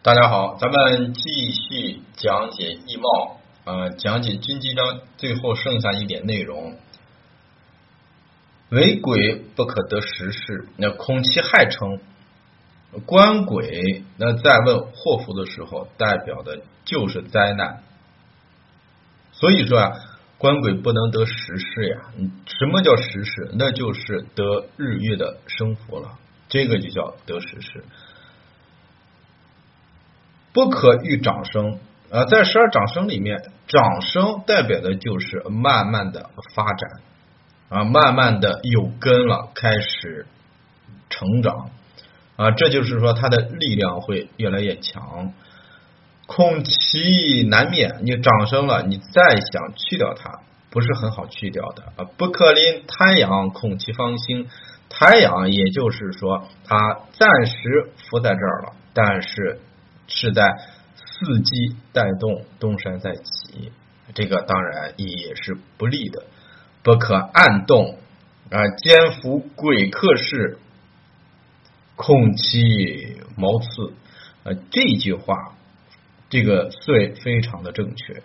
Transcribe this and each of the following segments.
大家好，咱们继续讲解易貌，呃，讲解军机章最后剩下一点内容。为鬼不可得实事，那恐其害成。官鬼，那在问祸福的时候，代表的就是灾难。所以说啊，官鬼不能得实事呀。什么叫实事？那就是得日月的生福了，这个就叫得实事。不可遇长生啊，在十二长生里面，长生代表的就是慢慢的发展啊，慢慢的有根了，开始成长啊，这就是说它的力量会越来越强。恐其难免，你长生了，你再想去掉它，不是很好去掉的啊。不可临太阳，恐其方兴。太阳也就是说，它暂时浮在这儿了，但是。是在伺机带动东山再起，这个当然也是不利的，不可暗动啊，奸夫鬼克事，恐其谋刺啊。这句话，这个遂非常的正确，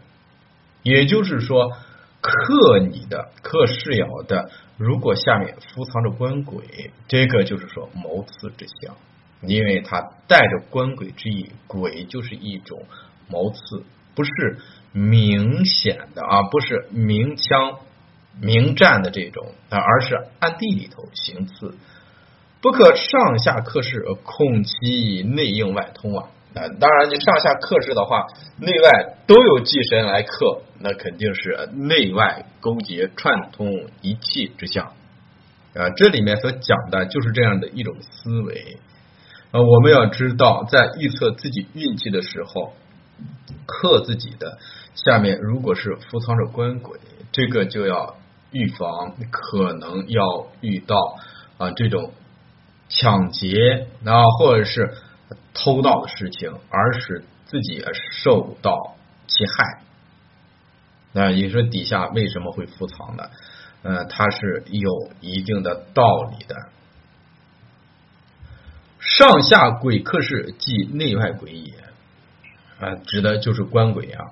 也就是说，克你的、克世爻的，如果下面伏藏着官鬼，这个就是说谋刺之象。因为它带着官鬼之意，鬼就是一种谋刺，不是明显的啊，不是明枪明战的这种，而是暗地里头行刺，不可上下克制，恐其内应外通啊。当然，你上下克制的话，内外都有忌神来克，那肯定是内外勾结串通一气之象啊。这里面所讲的就是这样的一种思维。呃，我们要知道，在预测自己运气的时候，克自己的下面如果是伏藏着官鬼，这个就要预防可能要遇到啊这种抢劫啊或者是偷盗的事情，而使自己受到其害。那你说底下为什么会伏藏呢？呃，它是有一定的道理的。上下鬼克事，即内外鬼也啊，指的就是官鬼啊。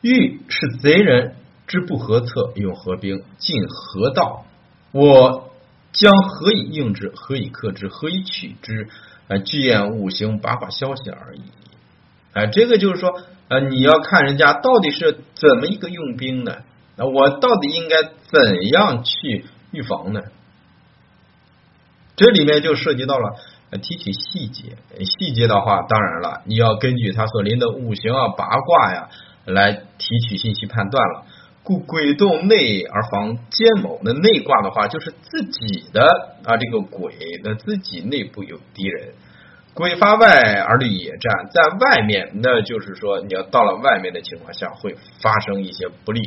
欲是贼人之不何策，用何兵，进何道？我将何以应之？何以克之？何以取之？啊，具验五行八卦消息而已。啊，这个就是说，啊，你要看人家到底是怎么一个用兵呢？那我到底应该怎样去预防呢？这里面就涉及到了提取细节，细节的话，当然了，你要根据他所临的五行啊、八卦呀来提取信息判断了。故鬼动内而防奸谋，那内卦的话就是自己的啊这个鬼，那自己内部有敌人。鬼发外而立野战，在外面，那就是说你要到了外面的情况下，会发生一些不利。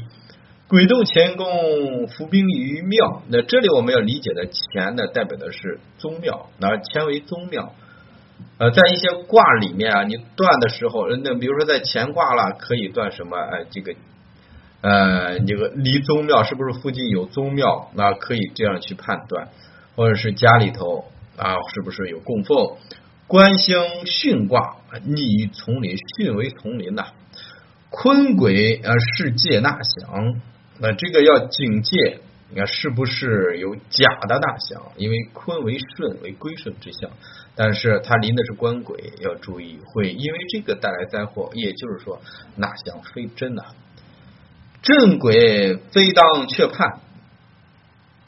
鬼动乾宫，伏兵于庙。那这里我们要理解的乾呢，代表的是宗庙，那乾为宗庙。呃，在一些卦里面啊，你断的时候，那比如说在乾卦了，可以断什么？呃，这个呃，这个离宗庙是不是附近有宗庙？那可以这样去判断，或者是家里头啊，是不是有供奉？官星巽卦，逆于丛林，巽为丛林呐。坤鬼啊，是借纳祥。那这个要警戒，你看是不是有假的大象？因为坤为顺为归顺之象，但是它临的是官鬼，要注意会因为这个带来灾祸。也就是说，纳象非真呐，正鬼非当却叛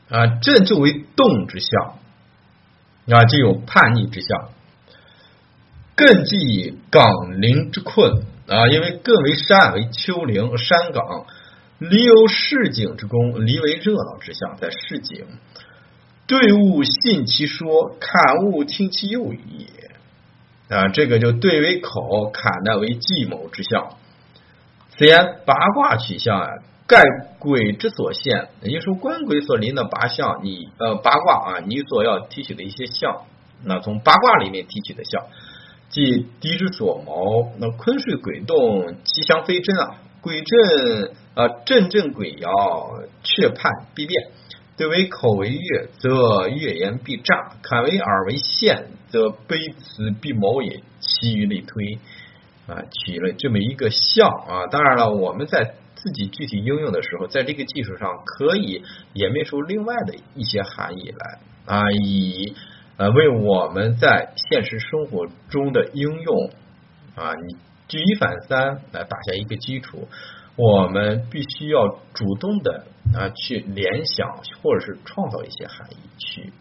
啊，正就为动之象啊，就有叛逆之象。艮忌港陵之困啊，因为艮为山为丘陵山岗。离有市井之功，离为热闹之象，在市井，对物信其说，侃物听其诱语也啊。这个就对为口，侃的为计谋之象。此言八卦取象啊，盖鬼之所现。也就是说，官鬼所临的八象，你呃八卦啊，你所要提取的一些象，那从八卦里面提取的象，即敌之所谋。那坤水鬼动，吉祥非真啊。鬼震啊，阵阵鬼爻，却判必变。对为口为月，则月言必诈；坎为耳为陷，则卑辞必谋也。其余类推啊，取了这么一个象啊。当然了，我们在自己具体应用的时候，在这个技术上可以演变出另外的一些含义来啊，以呃为我们在现实生活中的应用啊，你举一反三来打下一个基础。我们必须要主动的啊去联想或者是创造一些含义去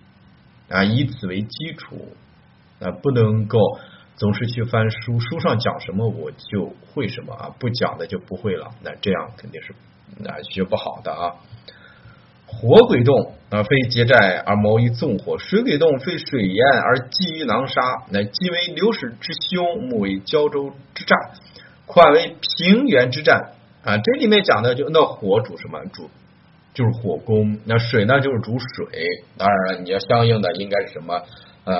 啊以此为基础啊不能够总是去翻书，书上讲什么我就会什么啊，不讲的就不会了，那这样肯定是啊学不好的啊。火鬼动啊非劫寨而谋于纵火，水鬼动非水淹而积于囊沙，乃即为流矢之凶，木为胶州之战，况为平原之战。啊，这里面讲的就那火主什么？主就是火攻，那水呢就是主水，当然了，你要相应的应该是什么？呃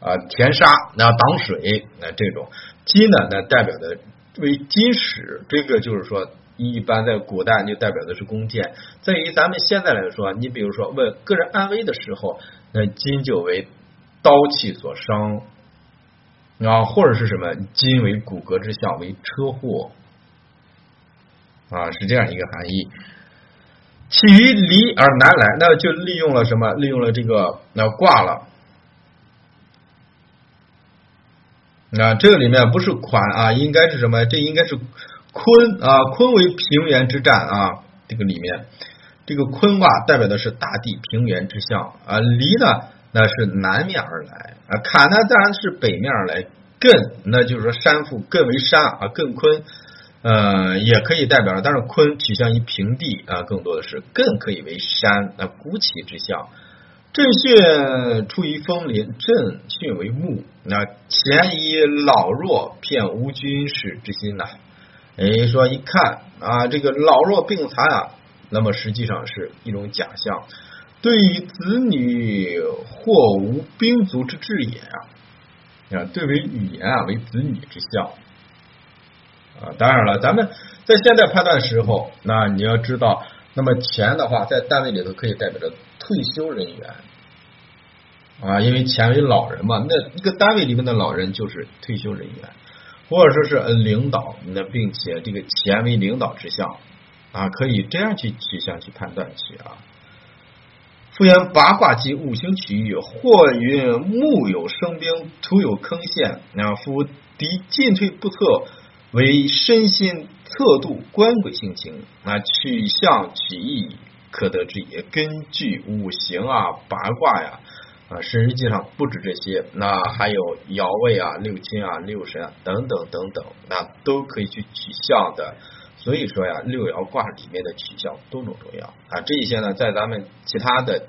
啊填沙，那挡水，那这种。金呢，那代表的为金石，这个就是说一般在古代就代表的是弓箭，在于咱们现在来说，你比如说问个人安危的时候，那金就为刀器所伤。啊，或者是什么金为骨骼之象，为车祸。啊，是这样一个含义。起于离而南来，那就利用了什么？利用了这个那卦了。那这个里面不是款啊，应该是什么？这应该是坤啊，坤为平原之战啊。这个里面，这个坤卦代表的是大地平原之象啊。离呢，那是南面而来啊。坎呢，当然是北面而来。艮，那就是说山腹，艮为山啊，艮坤。呃，也可以代表，但是坤取向于平地啊，更多的是艮可以为山，那孤起之象。震巽出于风林，震巽为木，那前以老弱骗无军事之心呐。哎，说一看啊，这个老弱病残啊，那么实际上是一种假象，对于子女或无兵卒之志也啊，啊，对为语言啊为子女之象。啊，当然了，咱们在现在判断时候，那你要知道，那么钱的话，在单位里头可以代表着退休人员啊，因为钱为老人嘛，那一个单位里面的老人就是退休人员，或者说是领导，那并且这个钱为领导之象啊，可以这样去取向去判断去啊。复原八卦及五行取义，或云木有生兵，土有坑陷，啊，夫敌进退不测。为身心测度官鬼性情那，取象取义可得之也。根据五行啊、八卦呀啊，实际上不止这些，那还有爻位啊、六亲啊、六神啊等等等等，那都可以去取象的。所以说呀，六爻卦里面的取象多种多样啊，这一些呢，在咱们其他的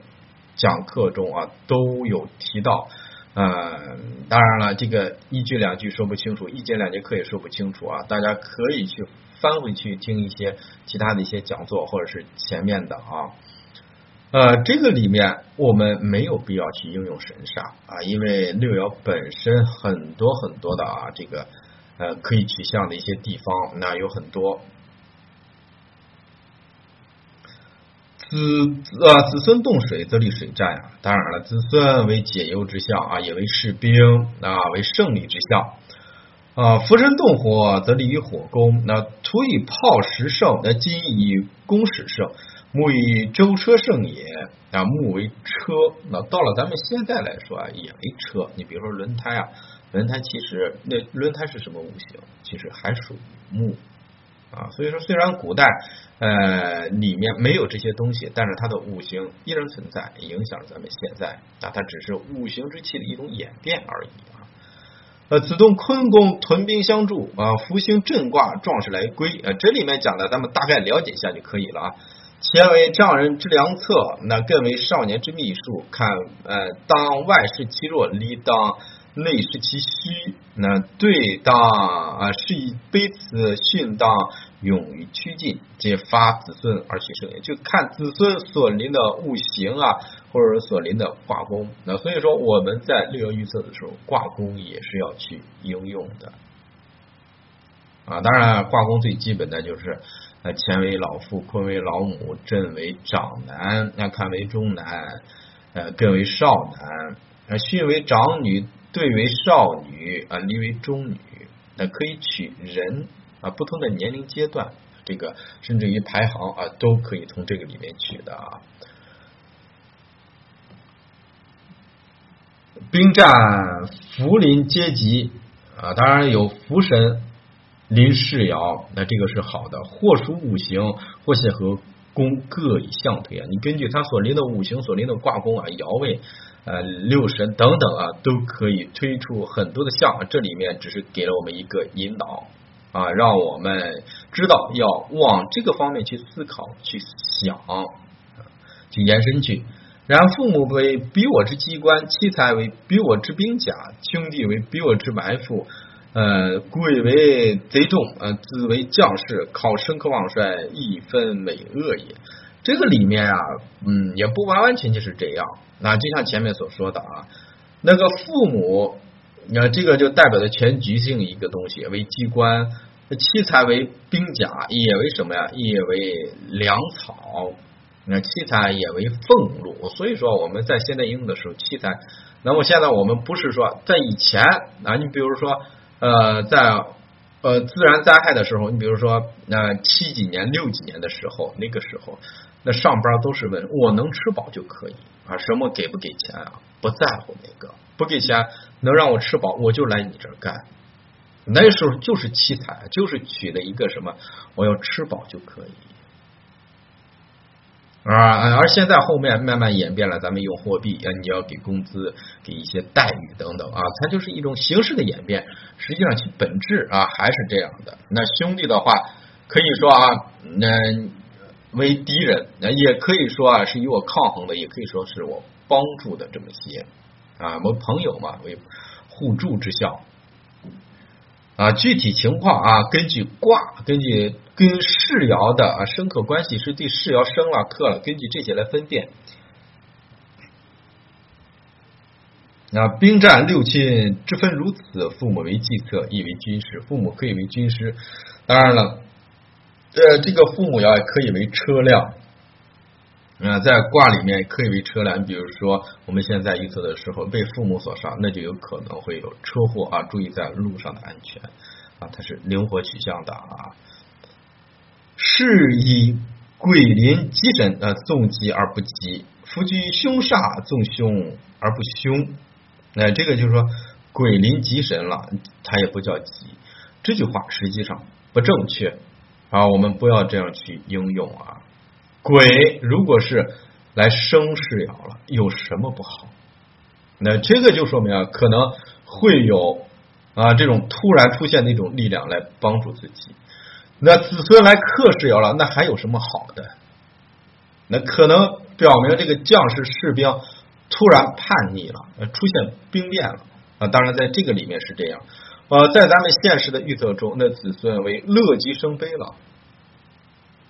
讲课中啊都有提到。嗯，当然了，这个一句两句说不清楚，一节两节课也说不清楚啊。大家可以去翻回去听一些其他的一些讲座，或者是前面的啊。呃，这个里面我们没有必要去应用神煞啊，因为六爻本身很多很多的啊，这个呃可以取向的一些地方，那有很多。子呃子孙动水则立水战啊，当然了，子孙为解忧之象啊，也为士兵啊，为胜利之象啊。福神动火则立于火攻，那土以炮石胜，那金以弓矢胜，木以舟车胜也啊。木为车，那到了咱们现在来说啊，也为车。你比如说轮胎啊，轮胎其实那轮胎是什么五行？其实还属于木。啊，所以说虽然古代呃里面没有这些东西，但是它的五行依然存在，影响着咱们现在啊，它只是五行之气的一种演变而已啊。呃，子动坤宫屯兵相助啊，福星震卦壮士来归啊，这里面讲的咱们大概了解一下就可以了啊。前为丈人之良策，那更为少年之秘术，看呃当外事其弱，离当。内视其虚，那对当啊，是以卑辞训当，勇于趋近，皆发子孙而取胜也。就看子孙所临的五行啊，或者所临的卦宫。那所以说，我们在六爻预测的时候，卦宫也是要去应用的啊。当然，卦宫最基本的就是呃，乾为老父，坤为老母，震为长男，那看为中男，呃，艮为少男，巽为长女。对为少女，啊，立为中女，那可以取人啊，不同的年龄阶段，这个甚至于排行啊，都可以从这个里面取的啊。兵战福临阶级啊，当然有福神临世爻，那这个是好的，或属五行，或协和宫各以相推啊。你根据他所临的五行、所临的卦宫啊、爻位。呃，六神等等啊，都可以推出很多的象，这里面只是给了我们一个引导啊，让我们知道要往这个方面去思考、去想、去延伸去。然父母为比我之机关，妻财为比我之兵甲，兄弟为比我之埋伏，呃，贵为贼众，呃，子为将士，考生克旺衰，一分美恶也。这个里面啊，嗯，也不完完全全是这样。那就像前面所说的啊，那个父母，那这个就代表的全局性一个东西，为机关，七财为兵甲，也为什么呀？也为粮草。那七财也为俸禄。所以说我们在现在用的时候，七财。那么现在我们不是说在以前啊，你比如说呃，在呃自然灾害的时候，你比如说那七几年、六几年的时候，那个时候。那上班都是问我能吃饱就可以啊，什么给不给钱啊？不在乎那个，不给钱能让我吃饱，我就来你这儿干。那时候就是奇才，就是取了一个什么，我要吃饱就可以啊。而现在后面慢慢演变了，咱们用货币啊，你要给工资，给一些待遇等等啊，它就是一种形式的演变。实际上其本质啊还是这样的。那兄弟的话，可以说啊，那。为敌人，那也可以说啊，是与我抗衡的，也可以说是我帮助的这么些啊，我朋友嘛，为互助之效啊。具体情况啊，根据卦，根据跟世爻的啊生克关系是对世爻生了克了，根据这些来分辨。那兵战六亲之分如此，父母为计策，亦为军师，父母可以为军师，当然了。呃，这个父母爻也可以为车辆，啊，在卦里面可以为车辆。比如说，我们现在预测的时候被父母所杀，那就有可能会有车祸啊！注意在路上的安全啊，它是灵活取向的啊。是以鬼临吉神啊，纵吉而不吉；夫居凶煞，纵凶而不凶。那这个就是说，鬼临吉神了，它也不叫吉。这句话实际上不正确。啊，我们不要这样去应用啊！鬼如果是来生事爻了，有什么不好？那这个就说明啊，可能会有啊这种突然出现的一种力量来帮助自己。那子孙来克事爻了，那还有什么好的？那可能表明这个将士士兵突然叛逆了，出现兵变了啊！当然，在这个里面是这样。呃，在咱们现实的预测中，那子孙为乐极生悲了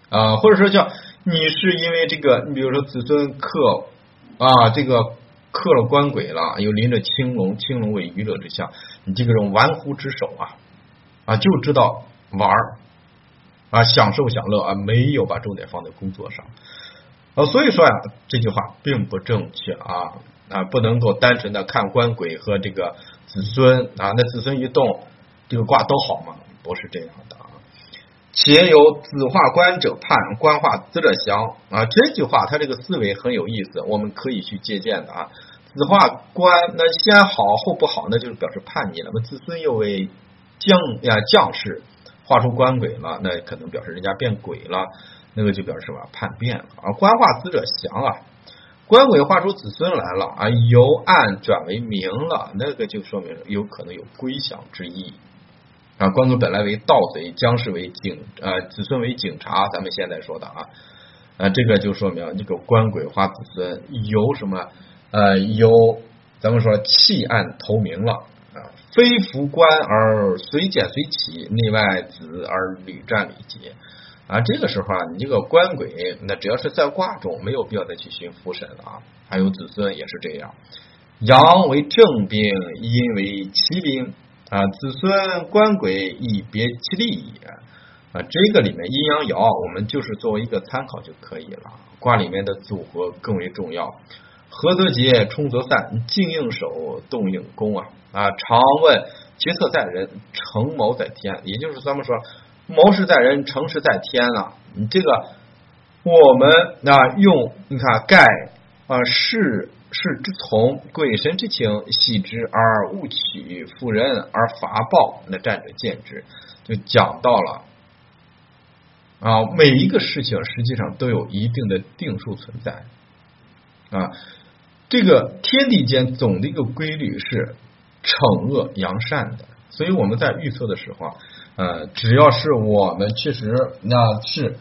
啊，或者说叫你是因为这个，你比如说子孙克啊，这个克了官鬼了，又临着青龙，青龙为娱乐之象，你这个种玩忽职守啊啊，就知道玩啊，享受享乐啊，没有把重点放在工作上啊，所以说呀，这句话并不正确啊啊，不能够单纯的看官鬼和这个。子孙啊，那子孙一动，这个卦都好吗？不是这样的。且有子化官者叛，官化子者降啊。这句话，他这个思维很有意思，我们可以去借鉴的啊。子化官，那先好后不好，那就是表示叛逆了。那子孙又为将呀将士，画出官鬼了，那可能表示人家变鬼了，那个就表示什么叛变了啊。官化子者降啊。官鬼画出子孙来了啊，由暗转为明了，那个就说明有可能有归降之意啊。官鬼本来为盗贼，将士为警呃，子孙为警察。咱们现在说的啊，啊，这个就说明这个官鬼化子孙由什么呃，由咱们说弃暗投明了啊，非服官而随见随起，内外子而屡战屡捷。啊，这个时候啊，你这个官鬼，那只要是在卦中，没有必要再去寻福神了啊。还有子孙也是这样，阳为正兵，阴为奇兵啊。子孙官鬼以别其利也啊。这个里面阴阳爻，我们就是作为一个参考就可以了。卦里面的组合更为重要，合则结，冲则散，静应手，动应攻啊啊。常问决策在人，成谋在天。也就是咱们说，谋事在人，成事在天啊。你这个，我们啊用你看盖啊是。是之从鬼神之情，喜之而勿取，妇人而伐暴。那战者见之，就讲到了啊，每一个事情实际上都有一定的定数存在啊。这个天地间总的一个规律是惩恶扬善的，所以我们在预测的时候啊，呃，只要是我们确实那是。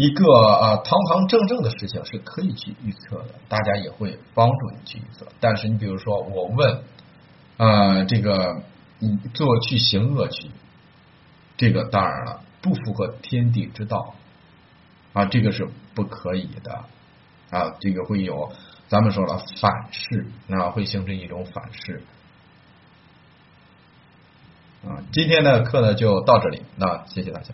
一个呃堂堂正正的事情是可以去预测的，大家也会帮助你去预测。但是你比如说，我问呃这个你做去行恶去，这个当然了，不符合天地之道啊，这个是不可以的啊，这个会有咱们说了反噬啊，会形成一种反噬啊。今天的课呢就到这里，那谢谢大家。